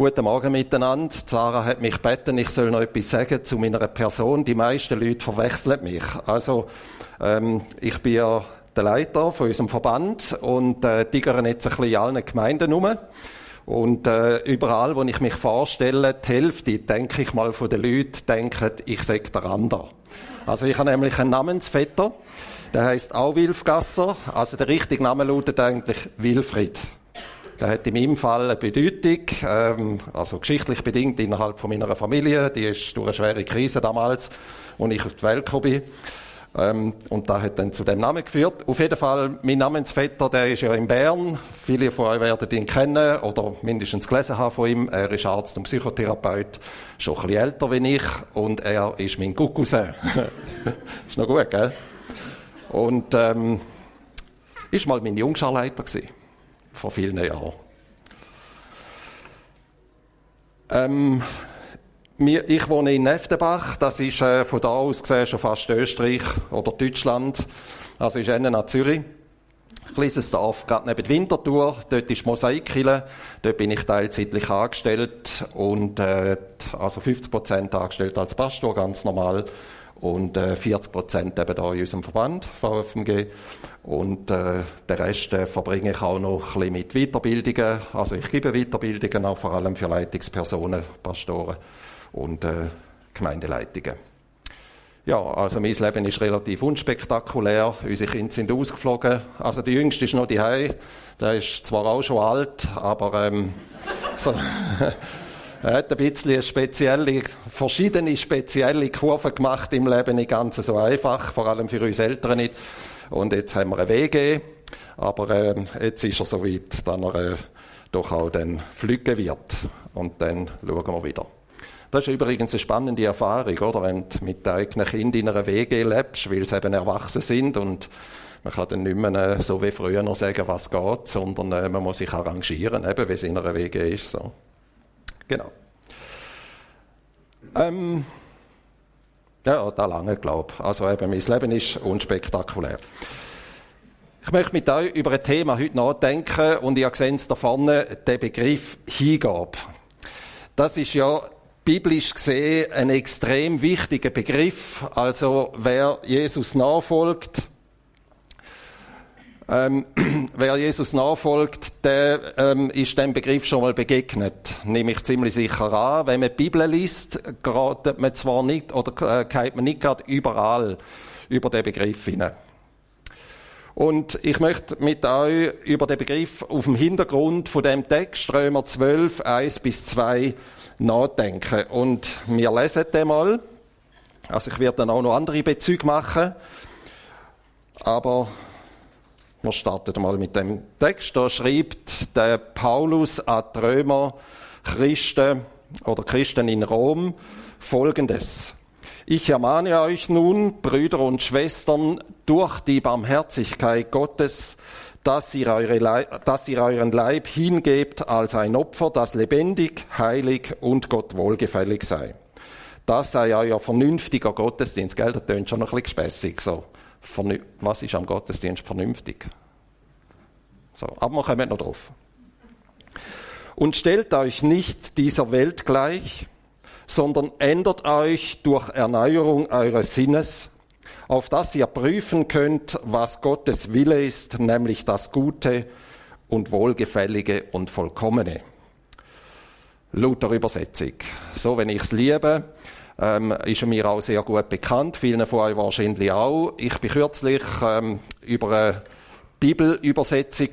Guten Morgen miteinander. Sarah hat mich gebeten, ich soll noch etwas sagen zu meiner Person. Die meisten Leute verwechseln mich. Also, ähm, ich bin ja der Leiter von unserem Verband und äh, tigere jetzt ein bisschen in allen Gemeinden rum. Und äh, überall, wo ich mich vorstelle, die Hälfte, denke ich mal, von den Leuten denken, ich sage der andere. Also ich habe nämlich einen Namensvetter, der heißt auch Wilfgasser. Also der richtige Name lautet eigentlich Wilfried. Der hat in meinem Fall eine Bedeutung, ähm, also geschichtlich bedingt innerhalb von meiner Familie. Die ist durch eine schwere Krise damals, als ich auf die Welt gekommen bin. Ähm, und da hat dann zu dem Namen geführt. Auf jeden Fall, mein Namensvetter, der ist ja in Bern. Viele von euch werden ihn kennen oder mindestens gelesen haben von ihm. Er ist Arzt und Psychotherapeut, schon ein bisschen älter wie ich. Und er ist mein Cousin. ist noch gut, gell? Und ähm, ist mal mein Jungscharleiter gewesen vor vielen Jahren. Ähm, ich wohne in Neftenbach, das ist äh, von da aus gesehen schon fast Österreich oder Deutschland, also ist innen an Zürich. Ein kleines Dorf, gerade neben Winterthur, dort ist Mosaikkille, dort bin ich teilzeitlich angestellt und äh, also 50 Prozent angestellt als Pastor, ganz normal und äh, 40 Prozent eben da in unserem Verband VFMG und äh, den Rest äh, verbringe ich auch noch ein bisschen mit Weiterbildungen. Also ich gebe Weiterbildungen auch vor allem für Leitungspersonen, Pastoren und äh, Gemeindeleitungen. Ja, also mein Leben ist relativ unspektakulär. Unsere Kinder sind ausgeflogen. Also der Jüngste ist noch die Der ist zwar auch schon alt, aber ähm, so, er hat ein bisschen spezielle, verschiedene spezielle Kurven gemacht im Leben, nicht ganz so einfach, vor allem für uns Eltern nicht. Und jetzt haben wir eine WG, aber äh, jetzt ist er so weit, dass er äh, doch auch dann fliegen wird. Und dann schauen wir wieder. Das ist übrigens eine spannende Erfahrung, oder? Wenn du mit deinen Kindern in einer WG lebst, weil sie eben erwachsen sind und man kann dann nicht mehr äh, so wie früher noch sagen, was geht, sondern äh, man muss sich arrangieren, eben, wie es in einer WG ist. So. Genau. Ähm, ja, da lange, glaube. Also eben, mein Leben ist unspektakulär. Ich möchte mit euch über ein Thema heute nachdenken und ihr seht es da vorne, den Begriff Hingabe. Das ist ja biblisch gesehen ein extrem wichtiger Begriff. Also wer Jesus nachfolgt, ähm, wer Jesus nachfolgt, der ähm, ist dem Begriff schon mal begegnet. Nehme ich ziemlich sicher an. Wenn man die Bibel liest, geratet man zwar nicht oder äh, man nicht gerade überall über den Begriff hinein. Und ich möchte mit euch über den Begriff auf dem Hintergrund von dem Text Römer 12, 1 bis 2 nachdenken. Und wir lesen den mal. Also ich werde dann auch noch andere Bezüge machen. Aber wir starten mal mit dem Text. Da schreibt der Paulus an die Römer Christen oder Christen in Rom folgendes. Ich ermahne euch nun, Brüder und Schwestern, durch die Barmherzigkeit Gottes, dass ihr, eure, dass ihr euren Leib hingebt als ein Opfer, das lebendig, heilig und Gott wohlgefällig sei. Das sei euer vernünftiger Gottesdienst. Gell? Das tönt schon ein bisschen spässig so was ist am Gottesdienst vernünftig? So, aber wir kommen noch drauf. Und stellt euch nicht dieser Welt gleich, sondern ändert euch durch Erneuerung eures Sinnes, auf dass ihr prüfen könnt, was Gottes Wille ist, nämlich das Gute und Wohlgefällige und Vollkommene. Luther Übersetzung. So, wenn ich es liebe, ähm, ist mir auch sehr gut bekannt, vielen von euch wahrscheinlich auch. Ich bin kürzlich ähm, über eine Bibelübersetzung,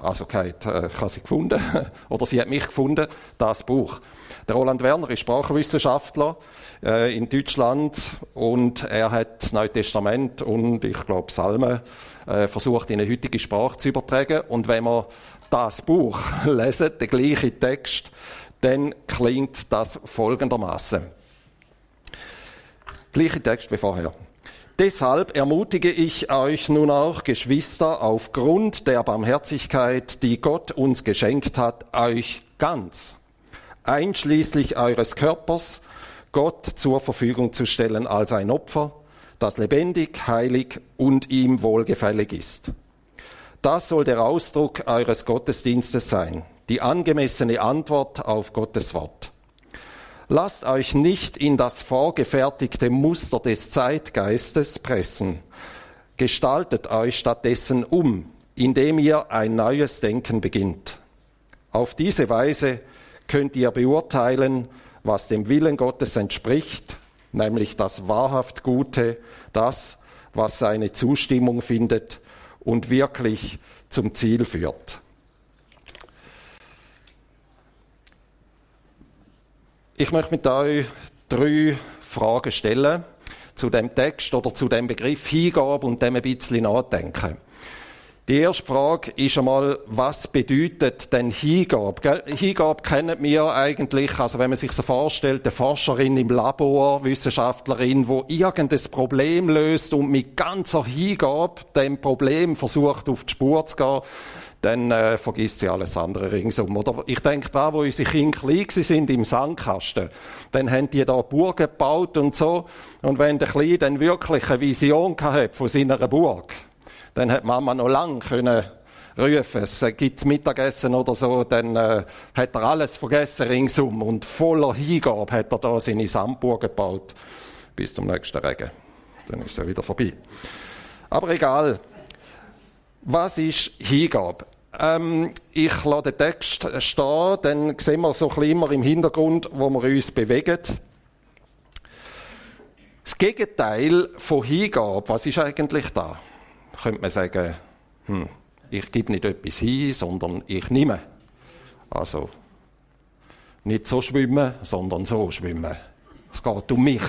also gehabt, äh, ich habe sie gefunden, oder sie hat mich gefunden, das Buch. Der Roland Werner ist Sprachwissenschaftler äh, in Deutschland und er hat das Neue Testament und ich glaube Psalmen äh, versucht in eine heutige Sprache zu übertragen. Und wenn man das Buch lesen, den gleichen Text, dann klingt das folgendermaßen. Gleiche Text wie vorher. Deshalb ermutige ich euch nun auch, Geschwister, aufgrund der Barmherzigkeit, die Gott uns geschenkt hat, euch ganz, einschließlich eures Körpers, Gott zur Verfügung zu stellen als ein Opfer, das lebendig, heilig und ihm wohlgefällig ist. Das soll der Ausdruck eures Gottesdienstes sein. Die angemessene Antwort auf Gottes Wort. Lasst euch nicht in das vorgefertigte Muster des Zeitgeistes pressen. Gestaltet euch stattdessen um, indem ihr ein neues Denken beginnt. Auf diese Weise könnt ihr beurteilen, was dem Willen Gottes entspricht, nämlich das wahrhaft Gute, das, was seine Zustimmung findet und wirklich zum Ziel führt. Ich möchte mit euch drei Fragen stellen zu dem Text oder zu dem Begriff Hingabe und dem ein bisschen nachdenken. Die erste Frage ist einmal, was bedeutet denn Hingabe? Hingabe kennen wir eigentlich, also wenn man sich so vorstellt, eine Forscherin im Labor, Wissenschaftlerin, wo irgendein Problem löst und mit ganzer Hingabe dem Problem versucht, auf die Spur zu gehen, dann äh, vergisst sie alles andere ringsum. Oder ich denke da, wo unsere Kinder klein sind im Sandkasten, dann haben die da Burgen gebaut und so. Und wenn der Kleine dann wirklich eine Vision hat von seiner Burg, dann hat Mama noch lange können rufen, es gibt Mittagessen oder so, dann äh, hat er alles vergessen ringsum und voller Hingabe hat er da seine Sandburg gebaut. Bis zum nächsten Regen. Dann ist er wieder vorbei. Aber egal. Was ist Hingabe? Ähm, ich lasse den Text stehen, dann sehen wir so immer im Hintergrund, wo wir uns bewegen. Das Gegenteil von Hingabe, was ist eigentlich da? Könnte man sagen, hm, ich gebe nicht etwas hin, sondern ich nehme. Also, nicht so schwimmen, sondern so schwimmen. Es geht um mich.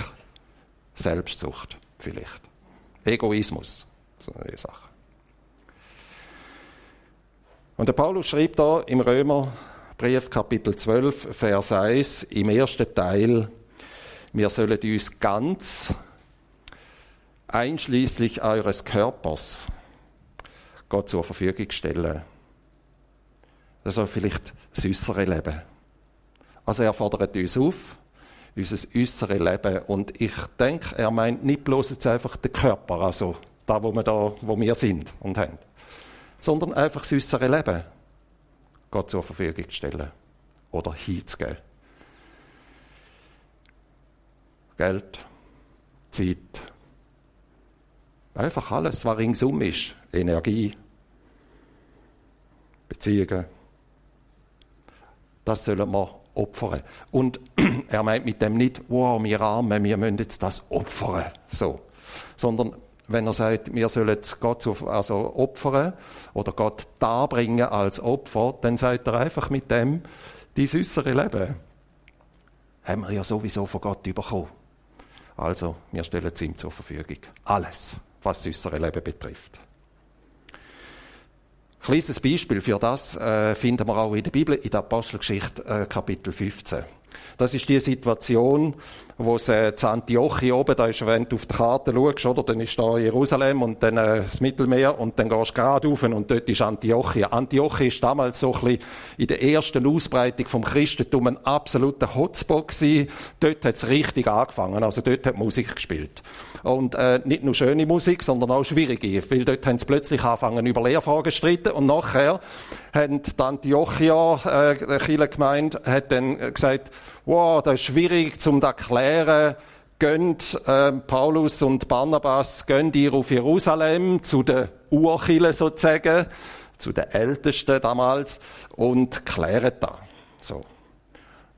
Selbstsucht vielleicht. Egoismus. So eine Sache. Und der Paulus schreibt da im Römerbrief Kapitel 12, Vers 1 im ersten Teil, wir sollen uns ganz, einschließlich eures Körpers, Gott zur Verfügung stellen. Das soll vielleicht das äußere Leben. Also er fordert uns auf, unser äußeres Leben. Und ich denke, er meint nicht bloß jetzt einfach den Körper, also da, wo wir, da, wo wir sind und haben sondern einfach das äußere Leben Gott zur Verfügung stellen oder hinzugeben. Geld, Zeit, einfach alles, was ringsum ist, Energie, Beziehungen, das sollen wir opfern. Und er meint mit dem nicht, wow, wir Armen, wir müssen jetzt das opfern, so, sondern wenn er sagt, wir sollen Gott also opfern oder Gott darbringen als Opfer, dann sagt er einfach mit dem, die äußere Leben haben wir ja sowieso von Gott bekommen. Also, wir stellen es ihm zur Verfügung. Alles, was das äußere Leben betrifft. Kleines Beispiel für das äh, finden wir auch in der Bibel, in der Apostelgeschichte äh, Kapitel 15. Das ist die Situation, wo es äh, zu Antiochia oben, da ist, wenn du auf die Karte schaust, oder, dann ist da Jerusalem und dann äh, das Mittelmeer und dann gehst du gerade rauf und dort ist Antiochia. Antiochia ist damals so ein bisschen in der ersten Ausbreitung vom Christentum ein absoluter Hotspot gewesen. Dort hat es richtig angefangen, also dort hat Musik gespielt. Und äh, nicht nur schöne Musik, sondern auch schwierige, weil dort haben sie plötzlich angefangen über Lehrfragen zu streiten und nachher haben die Antiochia, äh, gemeint, hat dann gesagt, wow, das ist schwierig zum erklären, gönnt äh, Paulus und Barnabas, gönnt ihr auf Jerusalem zu den Urchile sozusagen, zu den Ältesten damals und klären da. So.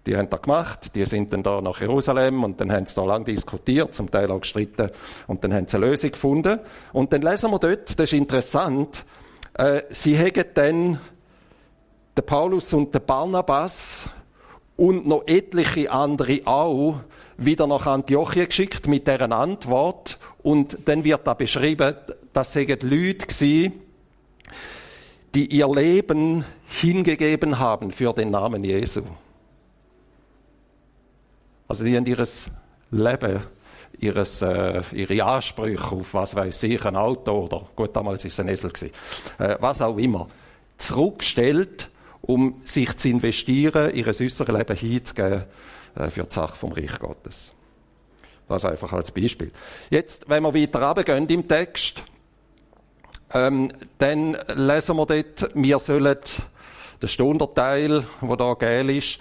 Die haben das gemacht, die sind dann da nach Jerusalem und dann haben sie da lang diskutiert, zum Teil auch gestritten und dann haben sie eine Lösung gefunden. Und dann lesen wir dort, das ist interessant, äh, sie haben dann den Paulus und den Barnabas und noch etliche andere auch wieder nach Antiochia geschickt mit deren Antwort. Und dann wird da beschrieben, dass sie Leute waren, die ihr Leben hingegeben haben für den Namen Jesu. Also die haben ihr Leben, ihres, äh, ihre Ansprüche auf, was weiß ich, ein Auto oder, gut, damals ist es ein Esel gewesen, äh, was auch immer, zurückgestellt um sich zu investieren, ihr äußeres Leben hinzugeben äh, für die Sache vom Reich Gottes. Das einfach als Beispiel. Jetzt, wenn wir weiter runtergehen im Text, ähm, dann lesen wir dort, wir sollen der Stunderteil, wo da gel ist,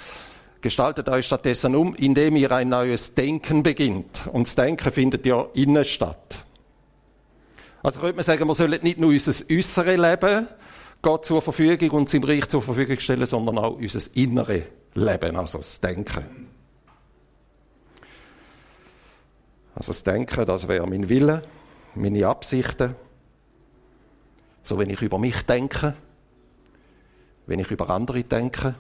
gestaltet euch stattdessen um, indem ihr ein neues Denken beginnt. Und das Denken findet ja innen statt. Also könnte man sagen, wir sollen nicht nur unser äußeres Leben Gott zur Verfügung und seinem Reich zur Verfügung stellen, sondern auch unser inneres Leben, also das Denken. Also das Denken, das wäre mein Wille, meine Absichten. So wenn ich über mich denke, wenn ich über andere denke,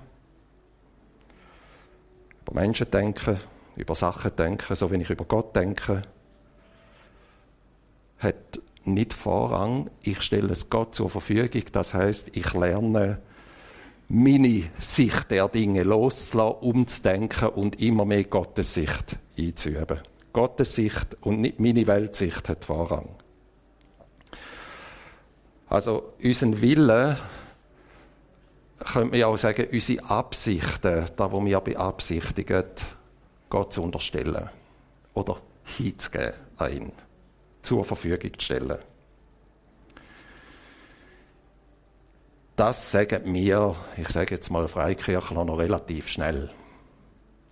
über Menschen denke, über Sachen denke, so wenn ich über Gott denke, hat nicht Vorrang. Ich stelle es Gott zur Verfügung. Das heißt, ich lerne meine Sicht der Dinge loszulassen, umzudenken und immer mehr Gottes Sicht einzuüben. Gottes Sicht und nicht meine Weltsicht hat Vorrang. Also unseren Willen könnte man auch sagen, unsere Absichten, da wo wir beabsichtigen, Gott zu unterstellen oder hinzugeben an ihn, zur Verfügung zu stellen. Das sagen wir, ich sage jetzt mal Freikirchler, noch relativ schnell.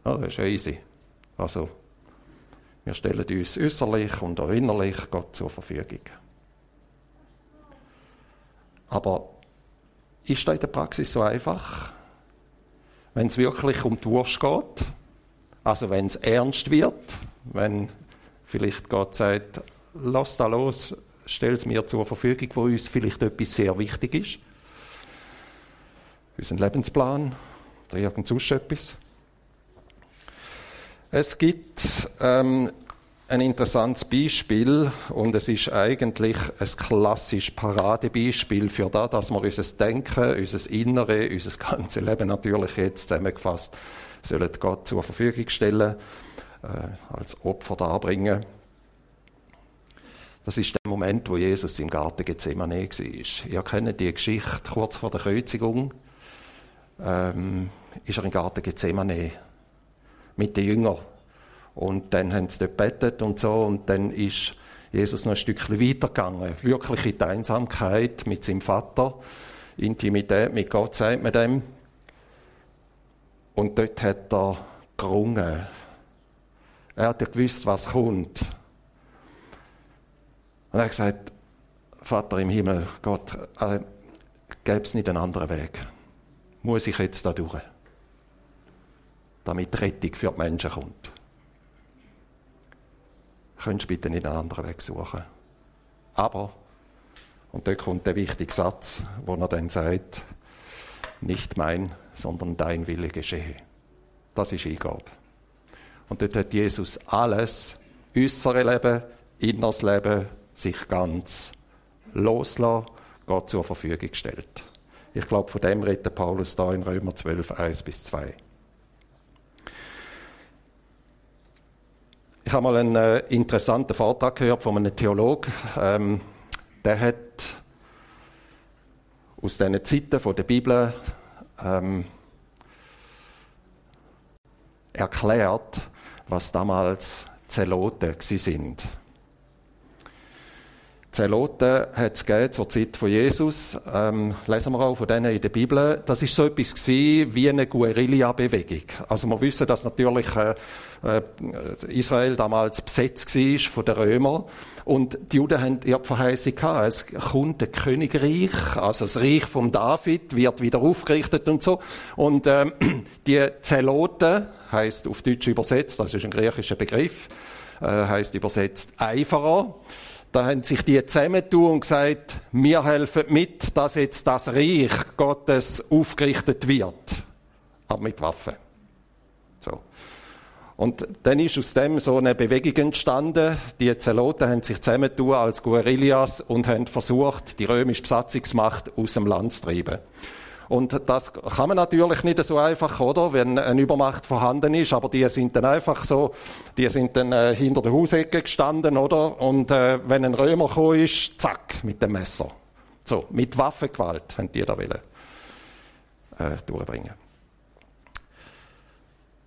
Ja, das ist easy. Also, wir stellen uns äußerlich und auch innerlich Gott zur Verfügung. Aber ist das in der Praxis so einfach? Wenn es wirklich um die Wurst geht, also wenn es ernst wird, wenn vielleicht Gott sagt, lass da los, stell es mir zur Verfügung, wo uns vielleicht etwas sehr wichtig ist, unseren Lebensplan oder irgend etwas. Es gibt ähm, ein interessantes Beispiel und es ist eigentlich ein klassisches Paradebeispiel für das, dass wir unser Denken, unser Innere, unser ganzes Leben natürlich jetzt zusammengefasst sollen Gott zur Verfügung stellen, äh, als Opfer darbringen. Das ist der Moment, wo Jesus im Garten Gethsemane war. Ihr kennt die Geschichte kurz vor der Kreuzigung. Ähm, ist er im Garten Gethsemane mit den Jüngern. Und dann haben sie dort gebetet und so. Und dann ist Jesus noch ein Stückchen weitergegangen. Wirklich in die Einsamkeit mit seinem Vater. Intimität mit Gott, sagt man dem. Und dort hat er gerungen. Er hat ja gewusst, was kommt. Und er hat gesagt, Vater im Himmel, Gott, äh, gäbe es nicht einen anderen Weg? Muss ich jetzt da durch? damit Rettung für die Menschen kommt. Könntest du bitte nicht einen anderen Weg suchen. Aber, und da kommt der wichtige Satz, wo er dann sagt, nicht mein, sondern dein Wille geschehe. Das ist Eingabe. Und dort hat Jesus alles, äußere Leben, inneres Leben, sich ganz loslassen, Gott zur Verfügung gestellt. Ich glaube, von dem redet Paulus da in Römer 12, 1 bis 2. Ich habe mal einen äh, interessanten Vortrag gehört von einem Theologen. Ähm, der hat aus diesen Zeiten von der Bibel ähm, erklärt, was damals Zeloten sind. Zeloten hat es gegeben zur Zeit von Jesus. Ähm, lesen wir auch von denen in der Bibel. Das ist so etwas gewesen, wie eine Guerilla-Bewegung. Also wir wissen, dass natürlich äh, äh, Israel damals besetzt war von den Römern. Und die Juden haben ihre Verheißung gehabt. Es kommt ein Königreich, also das Reich von David wird wieder aufgerichtet und so. Und ähm, die Zeloten, heißt auf Deutsch übersetzt, das ist ein griechischer Begriff, äh, heißt übersetzt Eiferer. Da haben sich die zusammentun und gesagt, wir helfen mit, dass jetzt das Reich Gottes aufgerichtet wird. Aber mit Waffen. So. Und dann ist aus dem so eine Bewegung entstanden. Die Zeloten haben sich zusammentun als Guerillas und haben versucht, die römische Besatzungsmacht aus dem Land zu treiben. Und das kann man natürlich nicht so einfach, oder? Wenn eine Übermacht vorhanden ist, aber die sind dann einfach so, die sind dann äh, hinter der Hausecke gestanden, oder? Und äh, wenn ein Römer gekommen ist, zack, mit dem Messer. So, mit Waffengewalt haben die da wollen, äh, durchbringen.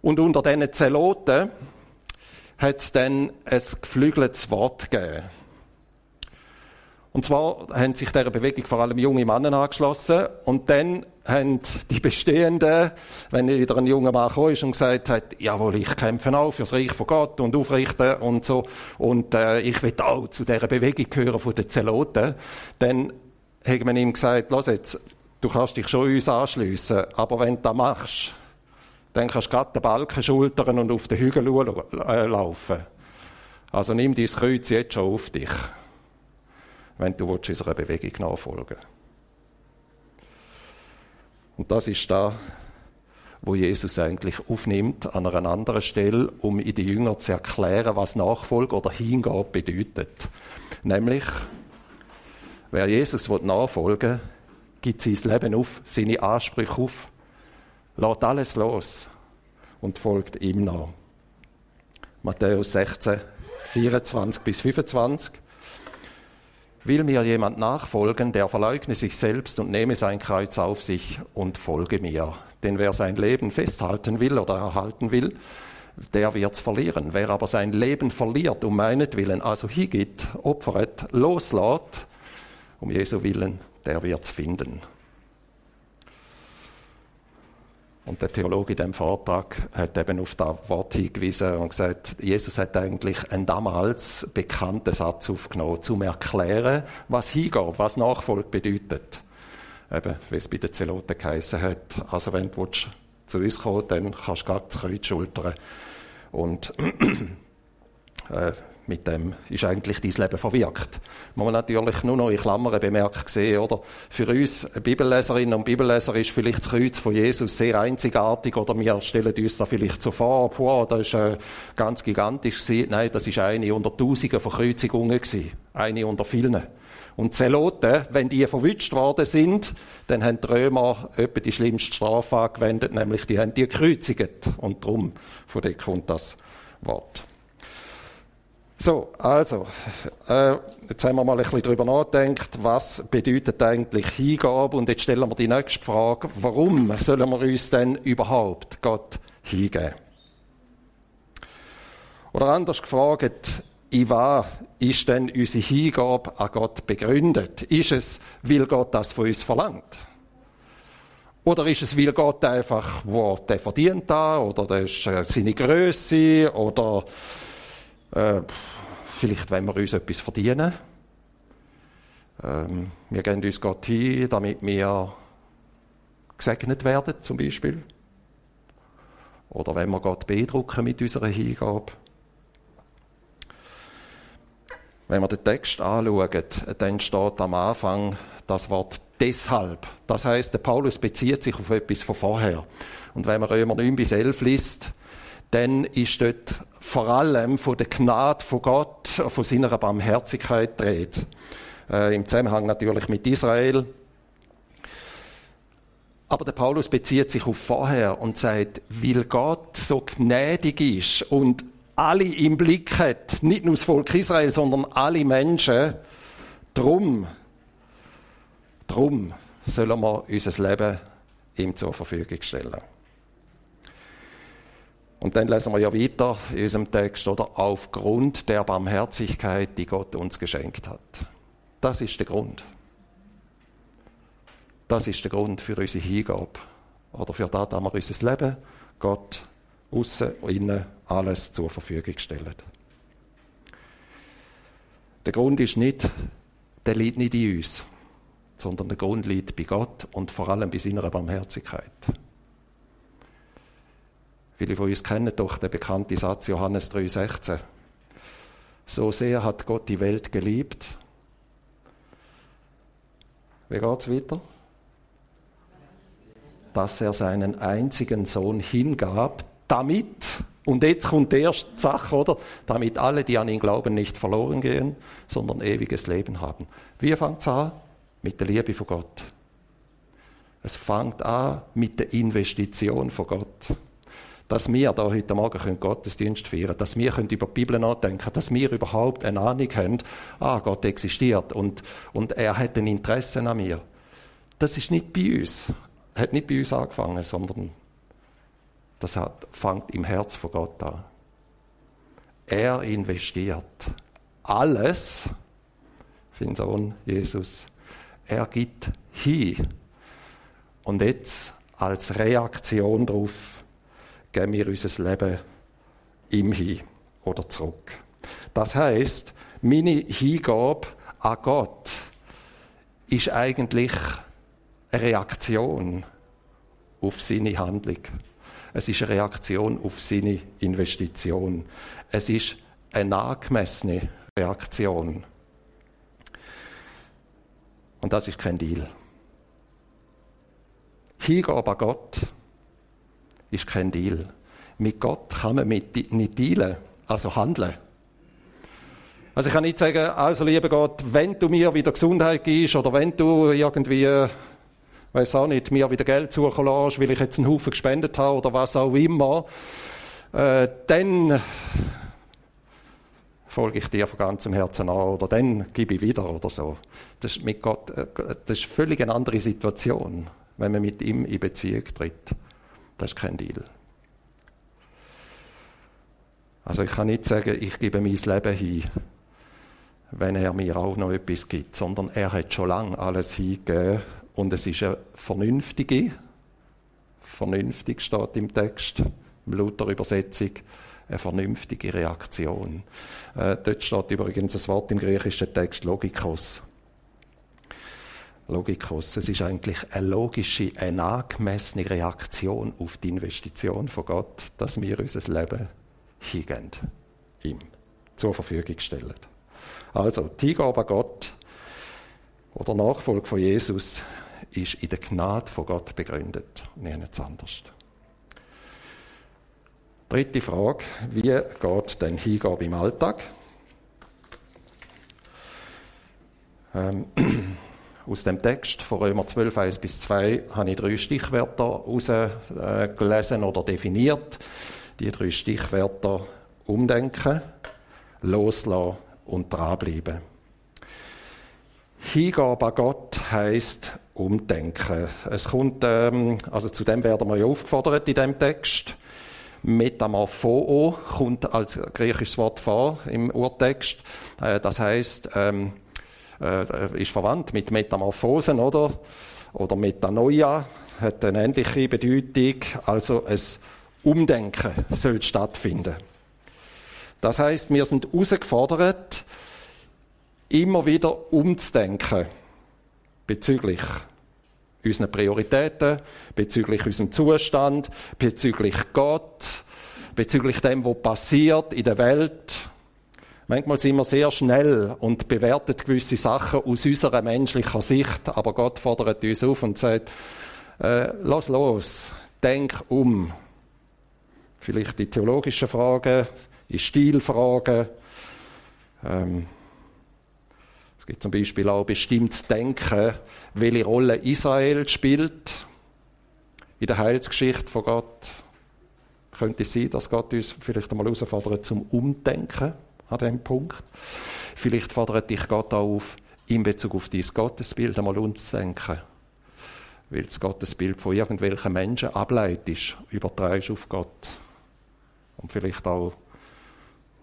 Und unter diesen Zeloten hat es dann ein geflügeltes Wort gegeben. Und zwar haben sich dieser Bewegung vor allem junge Männer angeschlossen. Und dann haben die Bestehenden, wenn wieder ein junger Mann kam und gesagt hat, jawohl, ich kämpfe auch für das Reich von Gott und aufrichten und so. Und äh, ich will auch zu dieser Bewegung gehören von den Zeloten, dann hat man ihm gesagt, los jetzt, du kannst dich schon uns anschliessen, aber wenn du das machst, dann kannst du gerade den Balken schultern und auf den Hügel äh, laufen. Also nimm dein Kreuz jetzt schon auf dich wenn du unserer Bewegung nachfolgen Und das ist da, wo Jesus eigentlich aufnimmt an einer anderen Stelle, um in die Jünger zu erklären, was Nachfolge oder Hingabe bedeutet. Nämlich, wer Jesus nachfolgen will, gibt sein Leben auf, seine Ansprüche auf, lässt alles los und folgt ihm nach. Matthäus 16, 24 bis 25. Will mir jemand nachfolgen, der verleugne sich selbst und nehme sein Kreuz auf sich und folge mir. Denn wer sein Leben festhalten will oder erhalten will, der wird's verlieren. Wer aber sein Leben verliert um meinetwillen, also hingibt, opfert, loslässt, um Jesu Willen, der wird's finden. Und der Theologe in dem Vortrag hat eben auf das Wort hingewiesen und gesagt, Jesus hat eigentlich einen damals bekannten Satz aufgenommen, zum erklären, was Hingabe, was Nachfolge bedeutet. Eben, wie es bei den Zeloten geheißen hat. Also wenn du zu uns kommen dann kannst du gerade das Kreuz schultern. Und äh, mit dem ist eigentlich dein Leben verwirkt. Man muss natürlich nur noch in Klammern bemerkt sehen, oder? Für uns Bibelleserinnen und Bibelleser ist vielleicht das Kreuz von Jesus sehr einzigartig, oder wir stellen uns da vielleicht so vor, boah, das ist äh, ganz gigantisch. Nein, das ist eine unter Tausenden Verkreuzigungen gewesen. Eine unter vielen. Und Zeloten, wenn die verwünscht worden sind, dann haben die Römer etwa die schlimmste Strafe angewendet, nämlich die haben die gekreuzigt. Und darum, von dem kommt das Wort. So, also, äh, jetzt haben wir mal ein bisschen darüber nachgedacht, was bedeutet eigentlich Hingabe und jetzt stellen wir die nächste Frage, warum sollen wir uns denn überhaupt Gott hingeben? Oder anders gefragt, in was ist denn unsere Hingabe an Gott begründet? Ist es, weil Gott das von uns verlangt? Oder ist es, weil Gott einfach, wo der verdient da, oder das ist äh, seine Größe, oder äh, vielleicht wollen wir uns etwas verdienen. Ähm, wir geben uns Gott hin, damit wir gesegnet werden, zum Beispiel. Oder wenn wir Gott beeindrucken mit unserer Hingabe. Wenn wir den Text anschauen, dann steht am Anfang das Wort deshalb. Das heißt, der Paulus bezieht sich auf etwas von vorher. Und wenn man Römer 9 bis 11 liest, dann ist dort vor allem von der Gnade von Gott, von seiner Barmherzigkeit dreht. Äh, Im Zusammenhang natürlich mit Israel. Aber der Paulus bezieht sich auf vorher und sagt, weil Gott so gnädig ist und alle im Blick hat, nicht nur das Volk Israel, sondern alle Menschen, drum, drum sollen wir unser Leben ihm zur Verfügung stellen. Und dann lesen wir ja weiter in unserem Text, oder aufgrund der Barmherzigkeit, die Gott uns geschenkt hat. Das ist der Grund. Das ist der Grund für unsere Hingabe. Oder für das, dass wir unser Leben Gott außen und innen alles zur Verfügung stellen. Der Grund ist nicht, der liegt nicht in uns, sondern der Grund liegt bei Gott und vor allem bei seiner Barmherzigkeit. Viele von uns kennen doch den bekannten Satz Johannes 3,16. So sehr hat Gott die Welt geliebt. Wie geht es weiter? Dass er seinen einzigen Sohn hingab, damit, und jetzt kommt die erste Sache, oder? Damit alle, die an ihn glauben, nicht verloren gehen, sondern ewiges Leben haben. Wie fängt es an? Mit der Liebe von Gott. Es fängt an mit der Investition von Gott dass wir da heute Morgen Gottesdienst feiern können, dass wir über die Bibel nachdenken dass wir überhaupt eine Ahnung haben, ah, Gott existiert und, und er hat ein Interesse an mir. Das ist nicht bei uns, hat nicht bei uns angefangen, sondern das hat, fängt im Herz von Gott an. Er investiert alles, sein Sohn Jesus. Er gibt hin. Und jetzt als Reaktion darauf geben wir unser Leben ihm hin oder zurück. Das heißt, meine Hingabe an Gott ist eigentlich eine Reaktion auf seine Handlung. Es ist eine Reaktion auf seine Investition. Es ist eine angemessene Reaktion. Und das ist kein Deal. Hingabe an Gott ist kein Deal. Mit Gott kann man nicht dealen, also handeln. Also ich kann nicht sagen, also lieber Gott, wenn du mir wieder Gesundheit gibst oder wenn du irgendwie, weiß auch nicht, mir wieder Geld suchen lässt, weil ich jetzt einen Haufen gespendet habe oder was auch immer, äh, dann folge ich dir von ganzem Herzen an oder dann gebe ich wieder oder so. Das ist mit Gott, äh, das ist völlig eine andere Situation, wenn man mit ihm in Beziehung tritt. Das ist kein Deal. Also ich kann nicht sagen, ich gebe mein Leben hin, wenn er mir auch noch etwas gibt, sondern er hat schon lange alles hingegeben und es ist eine vernünftige, vernünftig steht im Text, im Luther-Übersetzung, eine vernünftige Reaktion. Äh, dort steht übrigens das Wort im griechischen Text Logikos. Logikos. Es ist eigentlich eine logische, eine angemessene Reaktion auf die Investition von Gott, dass wir unser Leben hingehen, ihm zur Verfügung stellen. Also, die Hingabe an Gott oder Nachfolge von Jesus ist in der Gnade von Gott begründet, nichts anderes. Dritte Frage, wie geht denn Hingabe im Alltag? Ähm, aus dem Text von Römer 12, 1 bis 2 habe ich drei Stichwörter herausgelesen oder definiert. Die drei Stichwörter umdenken, loslassen und dranbleiben. Hingabe an Gott heisst umdenken. Es kommt, ähm, also zu dem werden wir ja aufgefordert in dem Text. Metamorpho kommt als griechisches Wort vor im Urtext. Äh, das heißt, ähm, äh, ist verwandt mit Metamorphosen, oder? Oder Metanoia hat eine ähnliche Bedeutung. Also ein Umdenken soll stattfinden. Das heißt, wir sind herausgefordert, immer wieder umzudenken bezüglich unseren Prioritäten, bezüglich unserem Zustand, bezüglich Gott, bezüglich dem, was passiert in der Welt. Manchmal sind wir sehr schnell und bewerten gewisse Sachen aus unserer menschlichen Sicht, aber Gott fordert uns auf und sagt, äh, lass los, denk um. Vielleicht die theologischen Fragen, die Stilfragen, ähm, es gibt zum Beispiel auch bestimmtes Denken, welche Rolle Israel spielt in der Heilsgeschichte von Gott. Könnte es sein, dass Gott uns vielleicht einmal herausfordert zum Umdenken an diesem Punkt. Vielleicht fordert dich Gott auch auf, in Bezug auf dein Gottesbild einmal umzudenken. Weil das Gottesbild von irgendwelchen Menschen ableitest, übertreibst auf Gott. Und vielleicht auch,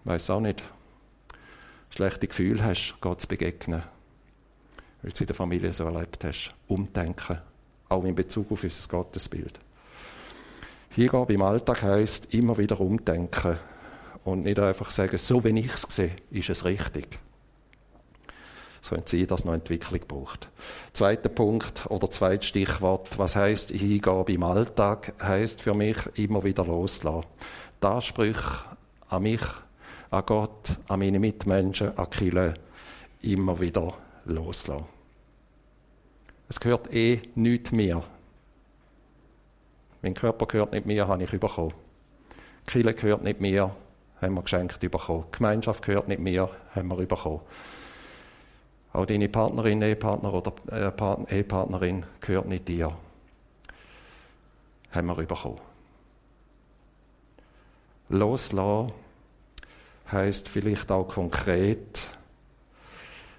weiß auch nicht, schlechte Gefühle hast, Gott zu begegnen, weil du es in der Familie so erlebt hast, umdenken, auch in Bezug auf unser Gottesbild. Hingabe im Alltag heisst, immer wieder umdenken und nicht einfach sagen, so wie ich es sehe, ist es richtig. Es könnte sein, dass es noch Entwicklung braucht. Zweiter Punkt oder zweites Stichwort, was heißt Hingabe im Alltag, heißt für mich immer wieder loslassen. Die Ansprüche an mich an Gott, an meine Mitmenschen, an Kille immer wieder loslassen. Es gehört eh nichts mir. Mein Körper gehört nicht mir, habe ich bekommen. Kille gehört nicht mir, haben wir geschenkt bekommen. Gemeinschaft gehört nicht mir, haben wir bekommen. Auch deine Partnerin, Ehepartner oder äh, Ehepartnerin gehört nicht dir, haben wir bekommen. Loslassen heißt vielleicht auch konkret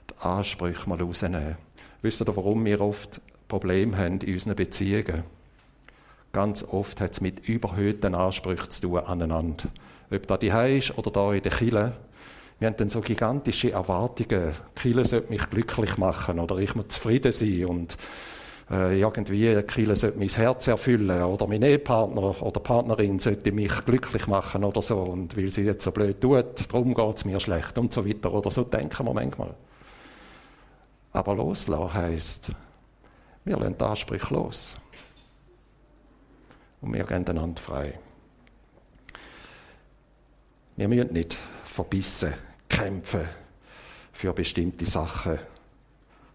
die Ansprüche mal rausnehmen. Wisst ihr, warum wir oft Probleme haben in unseren Beziehungen? Ganz oft hat es mit überhöhten Ansprüchen zu tun aneinander. Ob da die ist oder da in der Kille, Wir haben dann so gigantische Erwartungen. Kille sollte mich glücklich machen oder ich muss zufrieden sein und äh, irgendwie Kille sollte mein Herz erfüllen oder mein Ehepartner oder Partnerin sollte mich glücklich machen oder so und weil sie jetzt so blöd tut, darum geht es mir schlecht und so weiter oder so denken wir manchmal. Aber loslassen heisst, wir lassen den Anspruch los und wir gehen einander frei. Wir müssen nicht verbissen kämpfen für bestimmte Sachen,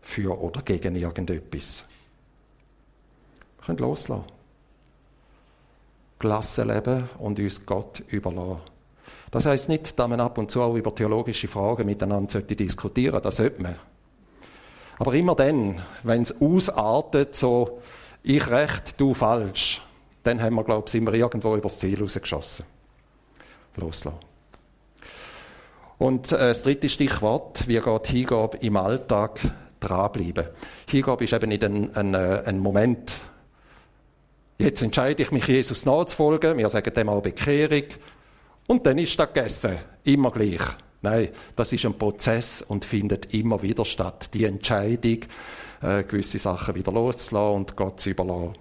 für oder gegen irgendetwas. Wir können loslassen. Gelassen leben und uns Gott überlassen. Das heißt nicht, dass man ab und zu auch über theologische Fragen miteinander diskutieren sollte. Das sollte man. Aber immer dann, wenn es ausartet, so ich recht, du falsch, dann haben wir, glaube ich, sind wir irgendwo übers Ziel rausgeschossen. Loslassen. Und äh, das dritte Stichwort, wie geht Hingabe im Alltag dranbleiben. Hingabe ist eben nicht ein, ein, äh, ein Moment, jetzt entscheide ich mich, Jesus nachzufolgen, wir sagen dem auch Bekehrung, und dann ist das gegessen, immer gleich. Nein, das ist ein Prozess und findet immer wieder statt. Die Entscheidung, äh, gewisse Sachen wieder loszulassen und Gott zu überlassen.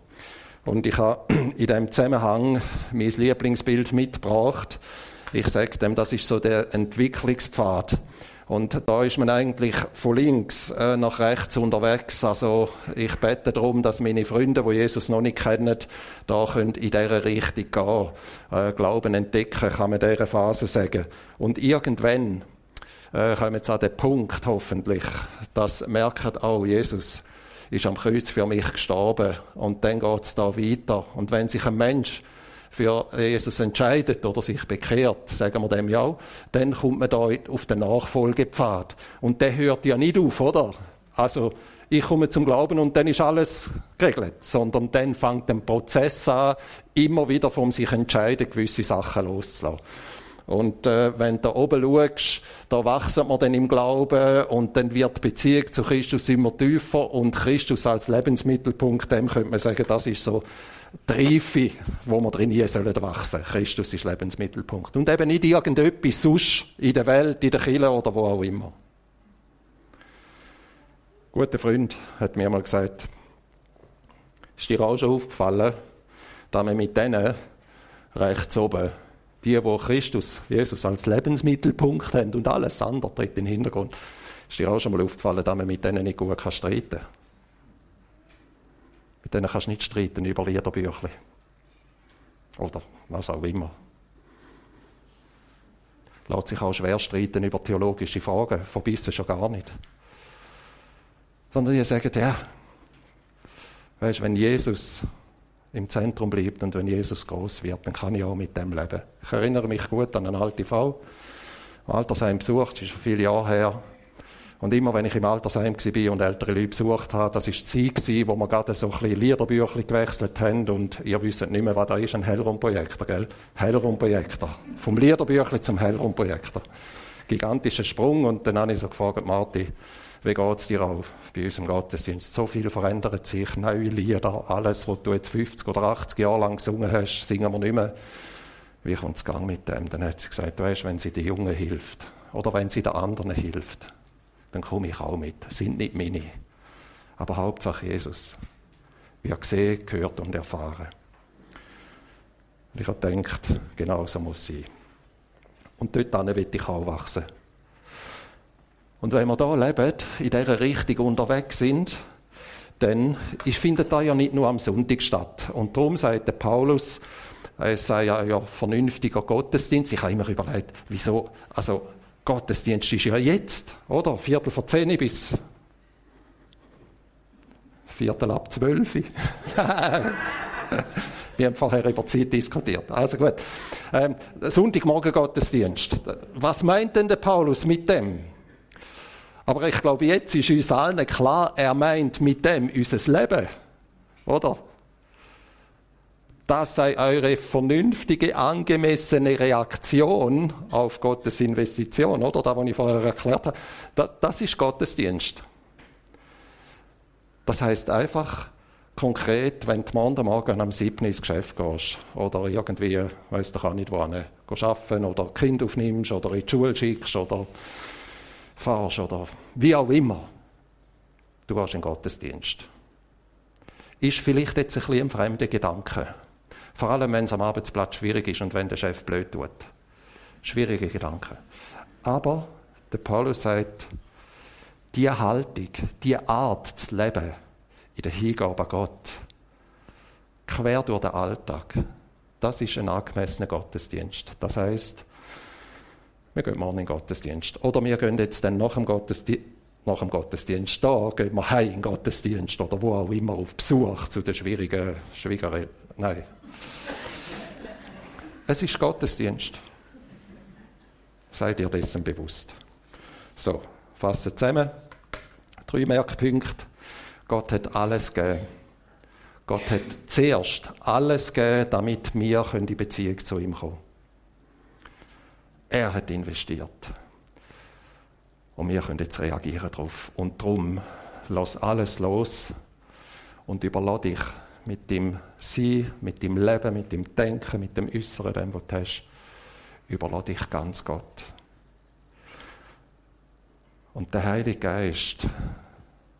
Und ich habe in diesem Zusammenhang mein Lieblingsbild mitgebracht. Ich sage dem, das ist so der Entwicklungspfad. Und da ist man eigentlich von links äh, nach rechts unterwegs. Also ich bete darum, dass meine Freunde, die Jesus noch nicht kennen, da können in dieser Richtung gehen. Äh, Glauben entdecken, kann man in dieser Phase sagen. Und irgendwann äh, kommen jetzt an den Punkt, hoffentlich, dass merken, oh, Jesus ist am Kreuz für mich gestorben. Und dann geht es da weiter. Und wenn sich ein Mensch für Jesus entscheidet oder sich bekehrt, sagen wir dem ja, dann kommt man da auf den Nachfolgepfad. Und der hört ja nicht auf, oder? Also, ich komme zum Glauben und dann ist alles geregelt, sondern dann fängt ein Prozess an, immer wieder vom sich entscheiden, gewisse Sachen loszulassen. Und äh, wenn du oben schaust, da wachsen wir dann im Glauben und dann wird die Beziehung zu Christus immer tiefer und Christus als Lebensmittelpunkt, dem könnte man sagen, das ist so die Reife, wo wir drin hier sollen wachsen. Christus ist Lebensmittelpunkt. Und eben nicht irgendetwas sonst in der Welt, in der Kirche oder wo auch immer. Ein guter Freund hat mir mal gesagt, ist dir auch schon aufgefallen, dass man mit denen rechts oben, die, wo Christus, Jesus als Lebensmittelpunkt haben und alles andere tritt in den Hintergrund, ist dir auch schon mal aufgefallen, dass man mit denen nicht gut streiten kann. Mit denen kannst du nicht streiten über Liederbücher. Oder was auch immer. Lässt sich auch schwer streiten über theologische Fragen, verbissen schon gar nicht. Sondern die sagen, ja, weißt, wenn Jesus im Zentrum bleibt und wenn Jesus groß wird, dann kann ich auch mit dem leben. Ich erinnere mich gut an eine alte Frau, die Altersheim besucht, das ist schon viele Jahre her. Und immer, wenn ich im Altersheim war und ältere Leute besucht habe, das war die Zeit, wo wir gerade so ein bisschen Liederbücher gewechselt haben. Und ihr wisst nicht mehr, was da ist, ein Hellraumprojektor, gell? Hellraumprojektor. Vom Liederbüchli zum Hellraumprojektor. Gigantischer Sprung. Und dann habe ich so gefragt, Marti, wie geht es dir auf bei unserem Gottesdienst? So viel verändert sich, neue Lieder, alles, was du jetzt 50 oder 80 Jahre lang gesungen hast, singen wir nicht mehr. Wie kommt es mit dem? Dann hat sie gesagt, du weißt, wenn sie den Jungen hilft oder wenn sie den anderen hilft, dann komme ich auch mit. Das sind nicht meine. Aber Hauptsache Jesus wird gesehen, gehört und erfahren. Und ich habe gedacht, genau so muss es sein. Und dort will ich auch wachsen. Und wenn wir hier leben, in dieser Richtung unterwegs sind, dann findet das ja nicht nur am Sonntag statt. Und darum sagt der Paulus, es sei ja, ja vernünftiger Gottesdienst. Ich habe immer überlegt, wieso, also Gottesdienst ist ja jetzt, oder? Viertel vor zehn bis Viertel ab zwölf. Wir haben vorher über Zeit diskutiert. Also gut. Ähm, Sonntagmorgen Gottesdienst. Was meint denn der Paulus mit dem? Aber ich glaube, jetzt ist uns allen klar, er meint mit dem unser Leben. Oder? Das sei eure vernünftige, angemessene Reaktion auf Gottes Investition, oder? Da, was ich vorher erklärt habe. das ist Gottesdienst. Das heißt einfach, Konkret, wenn du morgen, morgen am 7. ins Geschäft gehst oder irgendwie, weiss doch auch nicht wo, arbeiten oder Kind aufnimmst oder in die Schule schickst oder fahrst oder wie auch immer, du gehst in den Gottesdienst. Ist vielleicht jetzt ein bisschen ein fremder Gedanke. Vor allem, wenn es am Arbeitsplatz schwierig ist und wenn der Chef blöd tut. Schwierige Gedanken. Aber der Paulus sagt, die Haltung, die Art zu leben in der Hingabe an Gott, quer durch den Alltag, das ist ein angemessener Gottesdienst. Das heißt, wir gehen morgen in den Gottesdienst. Oder wir gehen jetzt dann nach dem Gottesdienst, nach dem Gottesdienst da, gehen wir heim in den Gottesdienst oder wo auch immer auf Besuch zu den schwierigen Schwiegerin. Nein. Es ist Gottesdienst. Seid ihr dessen bewusst? So, fassen zusammen. Drei Merkpunkte. Gott hat alles gegeben. Gott hat zuerst alles gegeben, damit wir in die Beziehung zu ihm kommen Er hat investiert. Und wir können jetzt reagieren darauf. Und darum, lass alles los und überlass dich mit dem Sein, mit dem Leben, mit dem Denken, mit dem Äußeren, dem, was du hast, überlass dich ganz Gott. Und der Heilige Geist,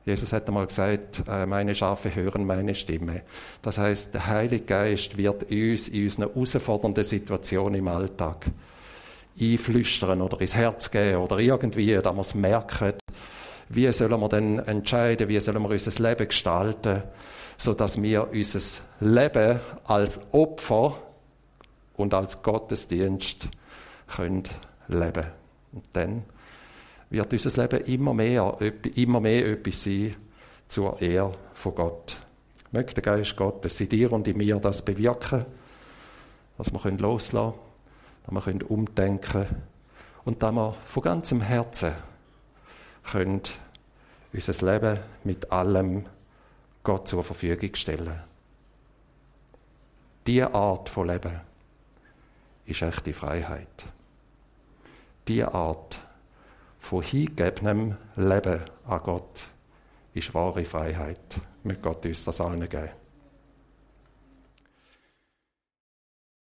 Jesus hat einmal gesagt, äh, meine Schafe hören meine Stimme. Das heißt, der Heilige Geist wird uns in unseren herausfordernden Situationen im Alltag einflüstern oder ins Herz geben oder irgendwie, dass wir es merken, wie sollen wir denn entscheiden, wie sollen wir unser Leben gestalten, sodass wir unser Leben als Opfer und als Gottesdienst können leben. Und dann wird unser Leben immer mehr, immer mehr etwas sein zur Ehre von Gott. Möge der Geist Gottes in dir und in mir das bewirken, dass wir loslassen können, dass wir umdenken können und dass wir von ganzem Herzen können unser Leben mit allem Gott zur Verfügung stellen. Diese Art von Leben ist echte Freiheit. Diese Art von hingegebenem Leben an Gott ist wahre Freiheit. Mit Gott uns das allen geben.